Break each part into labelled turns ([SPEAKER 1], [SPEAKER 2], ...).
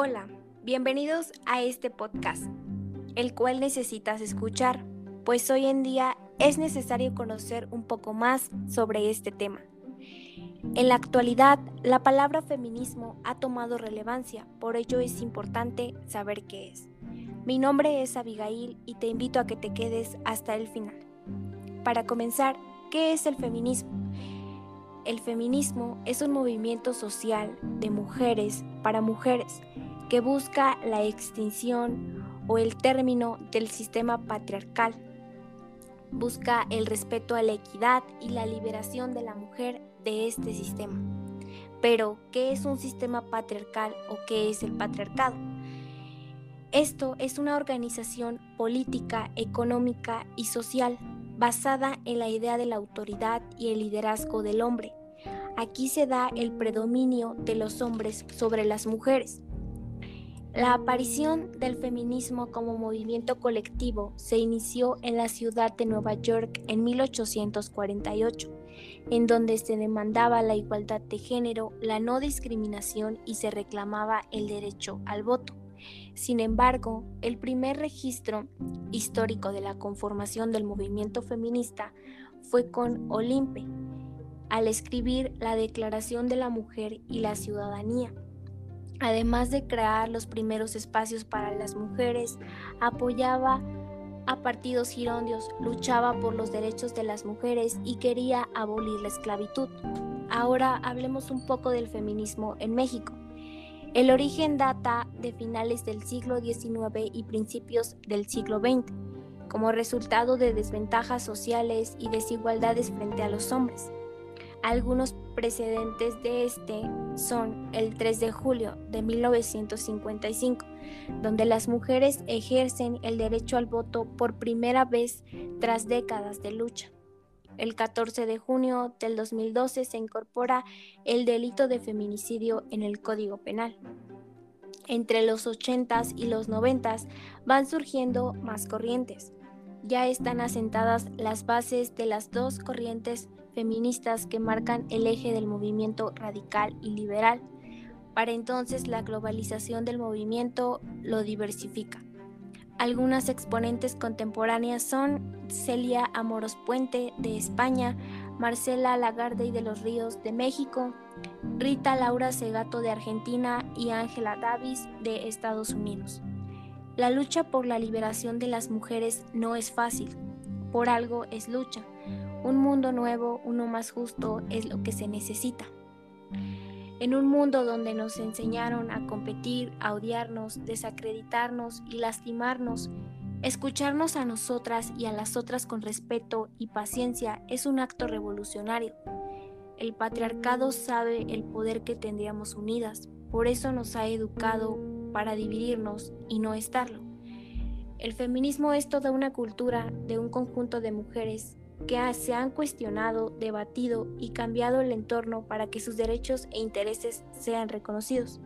[SPEAKER 1] Hola, bienvenidos a este podcast, el cual necesitas escuchar, pues hoy en día es necesario conocer un poco más sobre este tema. En la actualidad, la palabra feminismo ha tomado relevancia, por ello es importante saber qué es. Mi nombre es Abigail y te invito a que te quedes hasta el final. Para comenzar, ¿qué es el feminismo? El feminismo es un movimiento social de mujeres para mujeres que busca la extinción o el término del sistema patriarcal. Busca el respeto a la equidad y la liberación de la mujer de este sistema. Pero, ¿qué es un sistema patriarcal o qué es el patriarcado? Esto es una organización política, económica y social basada en la idea de la autoridad y el liderazgo del hombre. Aquí se da el predominio de los hombres sobre las mujeres. La aparición del feminismo como movimiento colectivo se inició en la ciudad de Nueva York en 1848, en donde se demandaba la igualdad de género, la no discriminación y se reclamaba el derecho al voto. Sin embargo, el primer registro histórico de la conformación del movimiento feminista fue con Olimpe, al escribir la Declaración de la Mujer y la Ciudadanía Además de crear los primeros espacios para las mujeres, apoyaba a partidos girondios, luchaba por los derechos de las mujeres y quería abolir la esclavitud. Ahora hablemos un poco del feminismo en México. El origen data de finales del siglo XIX y principios del siglo XX, como resultado de desventajas sociales y desigualdades frente a los hombres. Algunos precedentes de este son el 3 de julio de 1955, donde las mujeres ejercen el derecho al voto por primera vez tras décadas de lucha. El 14 de junio del 2012 se incorpora el delito de feminicidio en el Código Penal. Entre los 80s y los 90s van surgiendo más corrientes. Ya están asentadas las bases de las dos corrientes feministas que marcan el eje del movimiento radical y liberal. Para entonces la globalización del movimiento lo diversifica. Algunas exponentes contemporáneas son Celia Amoros Puente de España, Marcela Lagarde y de los Ríos de México, Rita Laura Segato de Argentina y Ángela Davis de Estados Unidos. La lucha por la liberación de las mujeres no es fácil, por algo es lucha. Un mundo nuevo, uno más justo, es lo que se necesita. En un mundo donde nos enseñaron a competir, a odiarnos, desacreditarnos y lastimarnos, escucharnos a nosotras y a las otras con respeto y paciencia es un acto revolucionario. El patriarcado sabe el poder que tendríamos unidas, por eso nos ha educado para dividirnos y no estarlo. El feminismo es toda una cultura de un conjunto de mujeres que se han cuestionado, debatido y cambiado el entorno para que sus derechos e intereses sean reconocidos.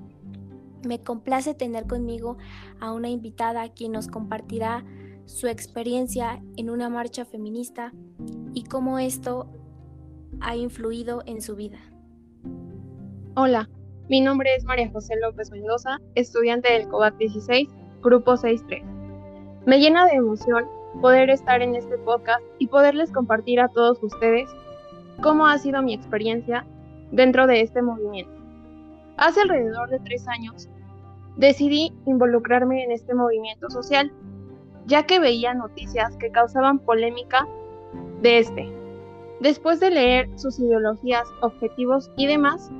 [SPEAKER 1] Me complace tener conmigo a una invitada quien nos compartirá su experiencia en una marcha feminista y cómo esto ha influido en su vida.
[SPEAKER 2] Hola, mi nombre es María José López Mendoza, estudiante del COVAC 16, Grupo 63. Me llena de emoción poder estar en este podcast y poderles compartir a todos ustedes cómo ha sido mi experiencia dentro de este movimiento. Hace alrededor de tres años decidí involucrarme en este movimiento social, ya que veía noticias que causaban polémica de este. Después de leer sus ideologías, objetivos y demás,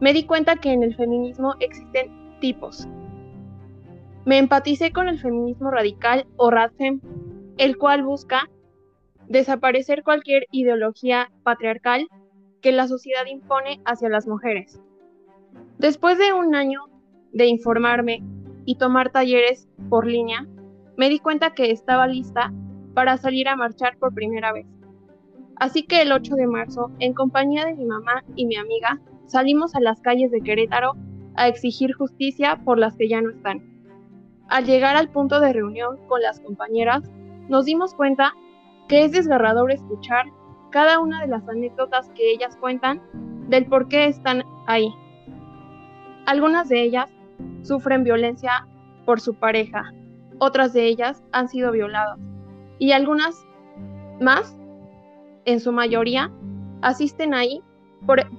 [SPEAKER 2] me di cuenta que en el feminismo existen tipos. Me empaticé con el feminismo radical o radfem el cual busca desaparecer cualquier ideología patriarcal que la sociedad impone hacia las mujeres. Después de un año de informarme y tomar talleres por línea, me di cuenta que estaba lista para salir a marchar por primera vez. Así que el 8 de marzo, en compañía de mi mamá y mi amiga, salimos a las calles de Querétaro a exigir justicia por las que ya no están. Al llegar al punto de reunión con las compañeras, nos dimos cuenta que es desgarrador escuchar cada una de las anécdotas que ellas cuentan del por qué están ahí. Algunas de ellas sufren violencia por su pareja. Otras de ellas han sido violadas. Y algunas más, en su mayoría, asisten ahí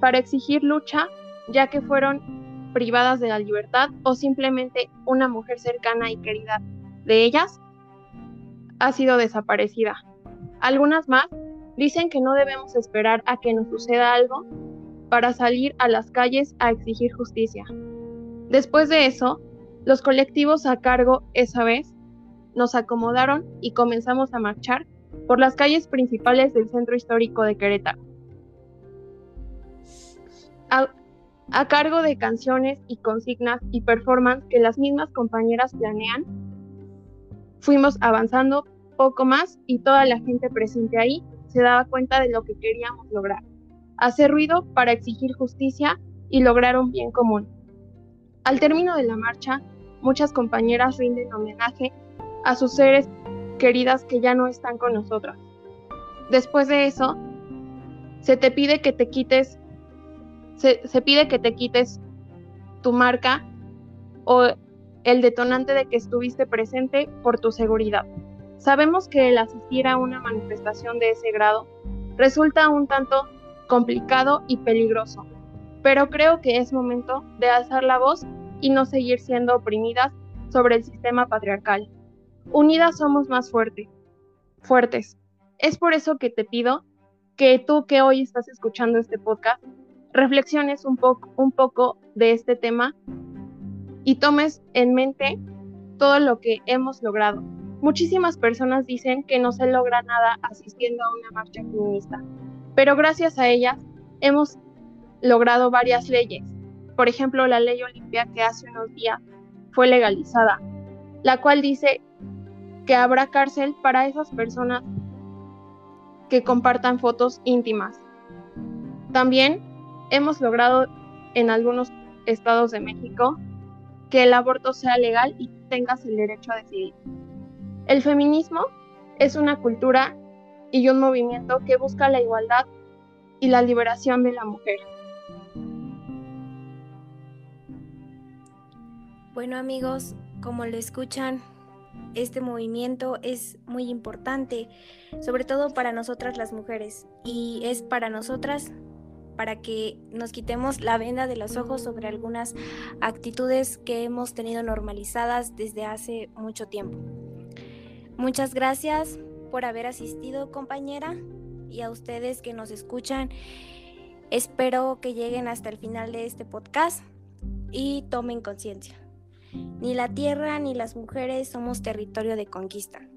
[SPEAKER 2] para exigir lucha ya que fueron privadas de la libertad o simplemente una mujer cercana y querida de ellas ha sido desaparecida. Algunas más dicen que no debemos esperar a que nos suceda algo para salir a las calles a exigir justicia. Después de eso, los colectivos a cargo esa vez nos acomodaron y comenzamos a marchar por las calles principales del centro histórico de Querétaro. A, cargo de canciones y consignas y performance que las mismas compañeras planean, fuimos avanzando poco más y toda la gente presente ahí se daba cuenta de lo que queríamos lograr. Hacer ruido para exigir justicia y lograr un bien común. Al término de la marcha, muchas compañeras rinden homenaje a sus seres queridas que ya no están con nosotras. Después de eso, se te pide que te quites, se, pide que te quites tu marca o el detonante de que estuviste presente por tu seguridad. Sabemos que el asistir a una manifestación de ese grado resulta un tanto complicado y peligroso, pero creo que es momento de alzar la voz y no seguir siendo oprimidas sobre el sistema patriarcal. Unidas somos más fuertes. fuertes. Es por eso que te pido que tú que hoy estás escuchando este podcast, reflexiones un, poco, un poco de este tema y tomes en mente todo lo que hemos logrado. Muchísimas personas dicen que no se logra nada asistiendo a una marcha feminista, pero gracias a ellas hemos logrado varias leyes. Por ejemplo, la ley Olimpia que hace unos días fue legalizada, la cual dice que habrá cárcel para esas personas que compartan fotos íntimas. También hemos logrado en algunos estados de México que el aborto sea legal y tengas el derecho a decidir. El feminismo es una cultura y un movimiento que busca la igualdad y la liberación de la mujer.
[SPEAKER 1] Bueno amigos, como lo escuchan, este movimiento es muy importante, sobre todo para nosotras las mujeres, y es para nosotras para que nos quitemos la venda de los ojos sobre algunas actitudes que hemos tenido normalizadas desde hace mucho tiempo. Muchas gracias por haber asistido, compañera, y a ustedes que nos escuchan. Espero que lleguen hasta el final de este podcast y tomen conciencia. Ni la tierra ni las mujeres somos territorio de conquista.